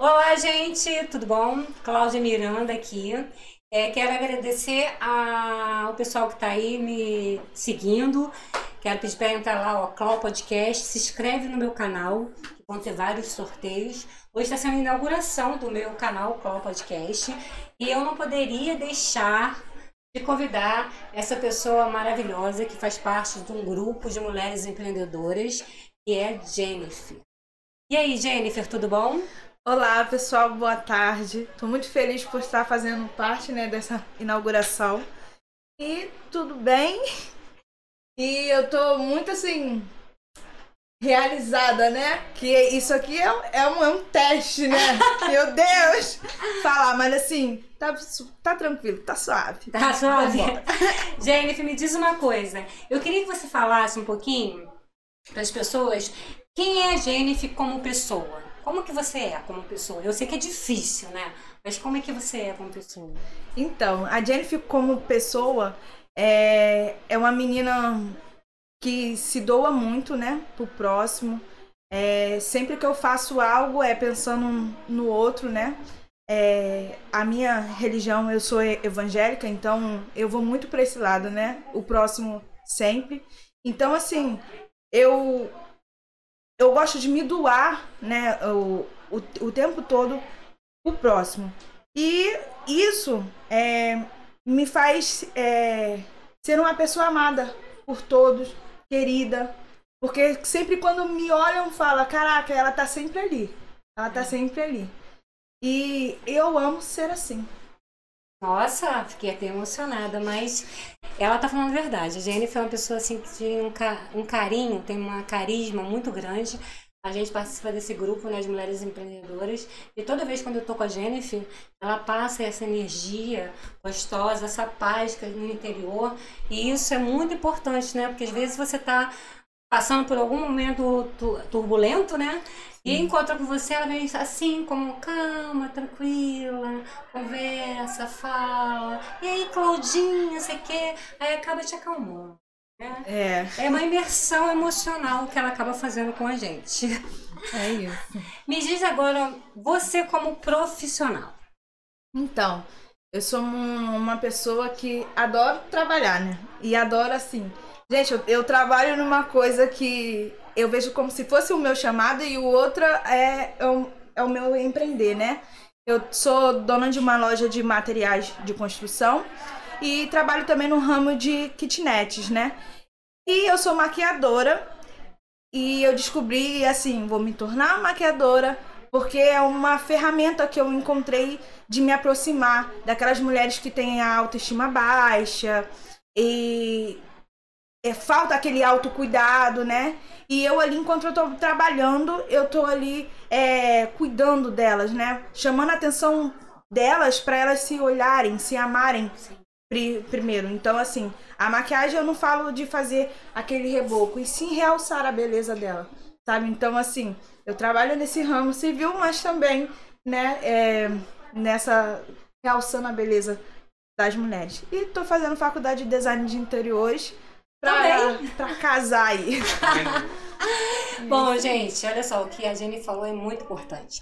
Olá, gente, tudo bom? Cláudia Miranda aqui. É, quero agradecer ao pessoal que está aí me seguindo. Quero pedir para entrar lá, ó, Clau Podcast. Se inscreve no meu canal, vão ter vários sorteios. Hoje está sendo a inauguração do meu canal Clau Podcast. E eu não poderia deixar de convidar essa pessoa maravilhosa que faz parte de um grupo de mulheres empreendedoras, que é Jennifer. E aí, Jennifer, tudo bom? Olá, pessoal, boa tarde. Estou muito feliz por estar fazendo parte né, dessa inauguração. E tudo bem? E eu estou muito assim realizada, né? Que isso aqui é, é, um, é um teste, né? Meu Deus! Falar, mas assim, tá, tá tranquilo, tá suave. Tá suave. Jennifer, me diz uma coisa. Eu queria que você falasse um pouquinho para as pessoas quem é a Jennifer como pessoa. Como que você é como pessoa? Eu sei que é difícil, né? Mas como é que você é como pessoa? Então, a Jennifer como pessoa é, é uma menina que se doa muito, né, pro próximo. É, sempre que eu faço algo é pensando no outro, né? É, a minha religião, eu sou evangélica, então eu vou muito para esse lado, né? O próximo sempre. Então, assim, eu eu gosto de me doar, né, o, o, o tempo todo o próximo. E isso é, me faz é, ser uma pessoa amada por todos, querida. Porque sempre quando me olham, fala, caraca, ela tá sempre ali. Ela tá sempre ali. E eu amo ser assim. Nossa, fiquei até emocionada, mas ela tá falando a verdade. A Jennifer é uma pessoa assim que tem um, ca um carinho, tem uma carisma muito grande. A gente participa desse grupo né, de mulheres empreendedoras e toda vez quando eu tô com a Jennifer, ela passa essa energia gostosa, essa paz no interior. E isso é muito importante, né? Porque às vezes você tá passando por algum momento turbulento, né? E encontra com você, ela vem assim, como calma, tranquila, conversa, fala. E aí, Claudinha, sei o quê. Aí acaba te acalmando. Né? É. É uma imersão emocional que ela acaba fazendo com a gente. É isso. Me diz agora, você como profissional. Então, eu sou uma pessoa que adoro trabalhar, né? E adoro assim. Gente, eu, eu trabalho numa coisa que eu vejo como se fosse o meu chamado e o outro é, é, o, é o meu empreender, né? Eu sou dona de uma loja de materiais de construção e trabalho também no ramo de kitnets, né? E eu sou maquiadora e eu descobri assim, vou me tornar maquiadora porque é uma ferramenta que eu encontrei de me aproximar daquelas mulheres que têm a autoestima baixa e é, falta aquele autocuidado, né? E eu ali, enquanto eu tô trabalhando, eu tô ali é, cuidando delas, né? Chamando a atenção delas para elas se olharem, se amarem pri primeiro. Então, assim, a maquiagem eu não falo de fazer aquele reboco, e sim realçar a beleza dela, sabe? Então, assim, eu trabalho nesse ramo civil, mas também, né, é, nessa realçando a beleza das mulheres. E tô fazendo faculdade de design de interiores pra, pra casar aí. Bom, gente, olha só, o que a Jenny falou é muito importante.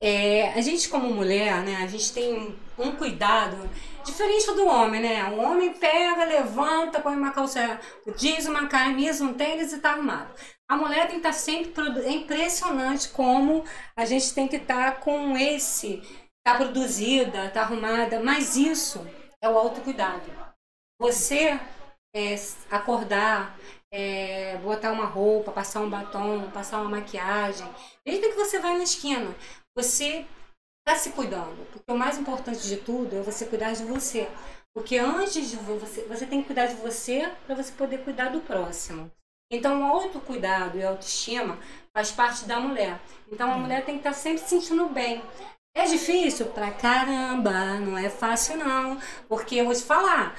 É, a gente como mulher, né, a gente tem um cuidado diferente do homem, né? O homem pega, levanta, põe uma calça jeans, uma camisa, um tênis e tá arrumado. A mulher tem que estar tá sempre... É impressionante como a gente tem que estar tá com esse... Tá produzida, tá arrumada, mas isso é o autocuidado. Você é, acordar, é, botar uma roupa, passar um batom, passar uma maquiagem, desde que você vai na esquina, você está se cuidando. Porque o mais importante de tudo é você cuidar de você. Porque antes de você, você tem que cuidar de você para você poder cuidar do próximo. Então, o autocuidado e a autoestima faz parte da mulher. Então, a mulher tem que estar tá sempre se sentindo bem. É difícil pra caramba, não é fácil não. Porque eu vou te falar,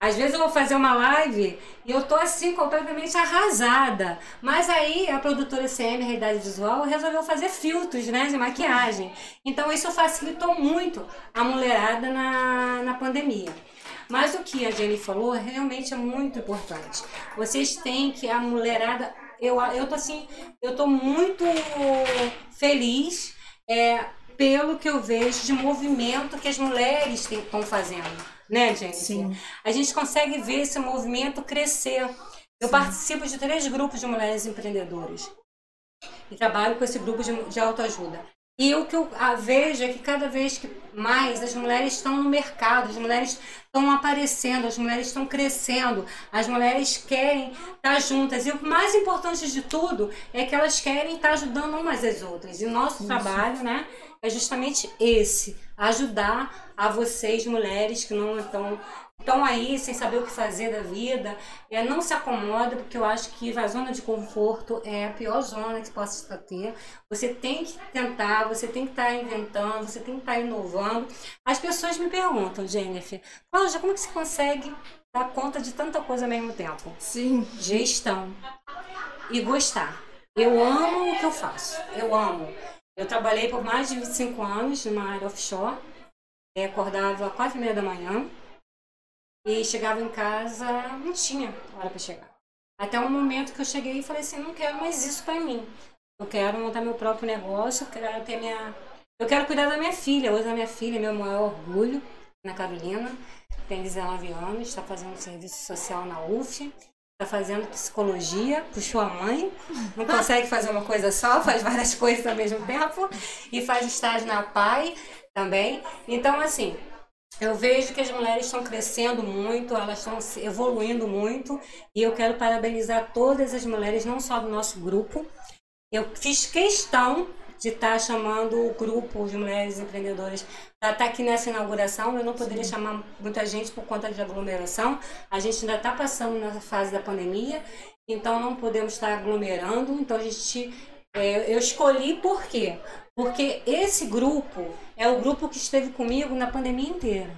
às vezes eu vou fazer uma live e eu tô assim completamente arrasada. Mas aí a produtora CM Realidade Visual resolveu fazer filtros, né, de maquiagem. Então isso facilitou muito a mulherada na, na pandemia. Mas o que a Jenny falou realmente é muito importante. Vocês têm que a mulherada, eu eu tô assim, eu tô muito feliz é, pelo que eu vejo de movimento que as mulheres estão fazendo, né, gente? Sim. A gente consegue ver esse movimento crescer. Eu Sim. participo de três grupos de mulheres empreendedoras e trabalho com esse grupo de, de autoajuda. E o que eu vejo é que cada vez que mais as mulheres estão no mercado, as mulheres estão aparecendo, as mulheres estão crescendo, as mulheres querem estar juntas. E o mais importante de tudo é que elas querem estar ajudando umas às outras. E o nosso Isso. trabalho, né, é justamente esse: ajudar a vocês, mulheres que não estão estão aí sem saber o que fazer da vida, é, não se acomoda, porque eu acho que a zona de conforto é a pior zona que possa ter. Você tem que tentar, você tem que estar inventando, você tem que estar inovando. As pessoas me perguntam, Jennifer, Cláudia, como é que você consegue dar conta de tanta coisa ao mesmo tempo? Sim. Gestão e gostar. Eu amo o que eu faço, eu amo. Eu trabalhei por mais de 25 anos numa área offshore, é, acordava às quatro e meia da manhã, e chegava em casa, não tinha hora para chegar. Até um momento que eu cheguei e falei assim, não quero mais isso para mim. Eu quero montar meu próprio negócio, eu quero ter minha... Eu quero cuidar da minha filha. Hoje a minha filha é meu maior orgulho, na Carolina. Tem 19 anos, está fazendo serviço social na UF. Está fazendo psicologia, puxou a mãe, não consegue fazer uma coisa só, faz várias coisas ao mesmo tempo. E faz estágio na PAI também. Então, assim, eu vejo que as mulheres estão crescendo muito, elas estão evoluindo muito, e eu quero parabenizar todas as mulheres, não só do nosso grupo. Eu fiz questão de estar chamando o grupo de mulheres empreendedoras para estar aqui nessa inauguração. Eu não poderia chamar muita gente por conta de aglomeração. A gente ainda está passando na fase da pandemia, então não podemos estar aglomerando. Então a gente, eu escolhi por quê? Porque esse grupo é o grupo que esteve comigo na pandemia inteira.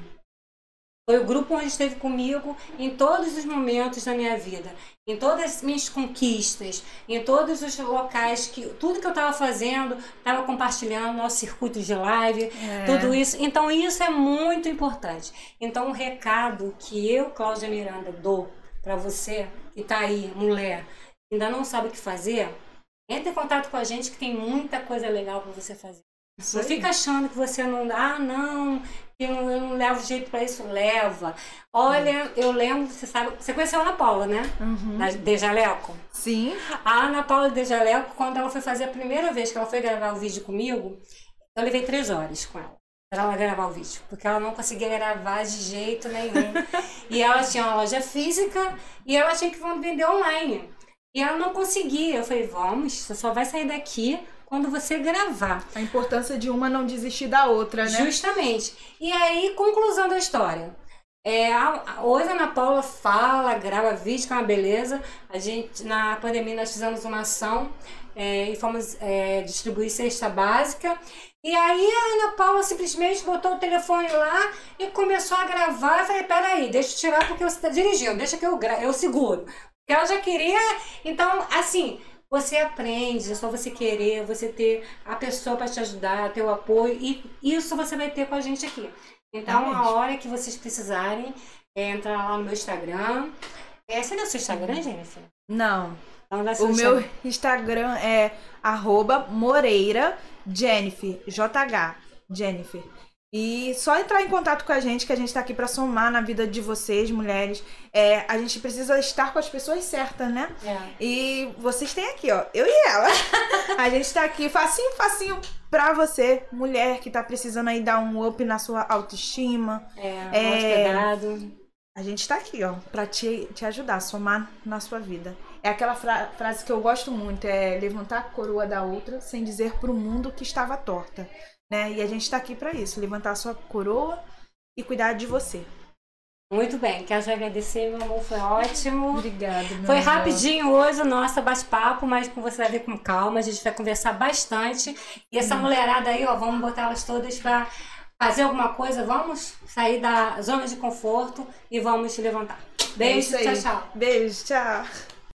Foi o grupo onde esteve comigo em todos os momentos da minha vida, em todas as minhas conquistas, em todos os locais que tudo que eu estava fazendo, estava compartilhando nosso circuito de live, É. tudo isso. Então isso é muito importante. Então o recado que eu, Cláudia Miranda, dou para você que está aí, mulher, ainda não sabe o que fazer, entre em contato com a gente que tem muita coisa legal para você fazer. Não fica achando que você não. Ah, não, eu não, eu não levo jeito pra isso. Leva. Olha, eu lembro, você sabe. Você conheceu a Ana Paula, né? Uhum. Da De Jaleco. Sim. A Ana Paula de Jaleco, quando ela foi fazer a primeira vez que ela foi gravar o vídeo comigo, eu levei três horas com ela. Pra ela gravar o vídeo, porque ela não conseguia gravar de jeito nenhum. e ela tinha uma loja física e ela tinha que vender online. E ela não conseguia. Eu falei, vamos, você só vai sair daqui quando você gravar. A importância de uma não desistir da outra, né? Justamente. E aí, conclusão da história. É, a- hoje a Ana Paula fala, grava vídeo, que é uma beleza. A gente, na pandemia, nós fizemos uma ação é, e fomos é, distribuir cesta básica. E aí a Ana Paula simplesmente botou o telefone lá e começou a gravar. Eu falei, peraí, deixa eu tirar porque você está dirigindo, deixa que eu, eu seguro. Ela já queria. Então, assim, você aprende, é só você querer, você ter a pessoa para te ajudar, ter o apoio, e isso você vai ter com a gente aqui. Então, a hora que vocês precisarem, é entrar lá no meu Instagram. É, você deu o seu Instagram, Jennifer? Não. Então, dá seu O meu Instagram. Instagram é arroba Moreira Jennifer, JH, Jennifer. E só entrar em contato com a gente, que a gente tá aqui pra somar na vida de vocês, mulheres. É, a gente precisa estar com as pessoas certas, né? É. E vocês têm aqui, ó, eu e ela. A gente tá aqui facinho, facinho pra você, mulher que tá precisando aí dar um up na sua autoestima. É, É. hospedado. A gente tá aqui, ó, pra te, te ajudar, somar na sua vida. É aquela fra- frase que eu gosto muito, é levantar a coroa da outra sem dizer pro mundo que estava torta, né? E a gente tá aqui pra isso, levantar a sua coroa e cuidar de você. Muito bem, quero te agradecer, meu amor, foi ótimo. Obrigada, meu Foi amor. rapidinho hoje o nosso bate-papo, mas com você vai ver com calma, a gente vai conversar bastante. E essa mulherada aí, ó, vamos botar elas todas pra fazer alguma coisa, vamos sair da zona de conforto e vamos levantar. É Beijo, aí. tchau, tchau. Beijo, tchau.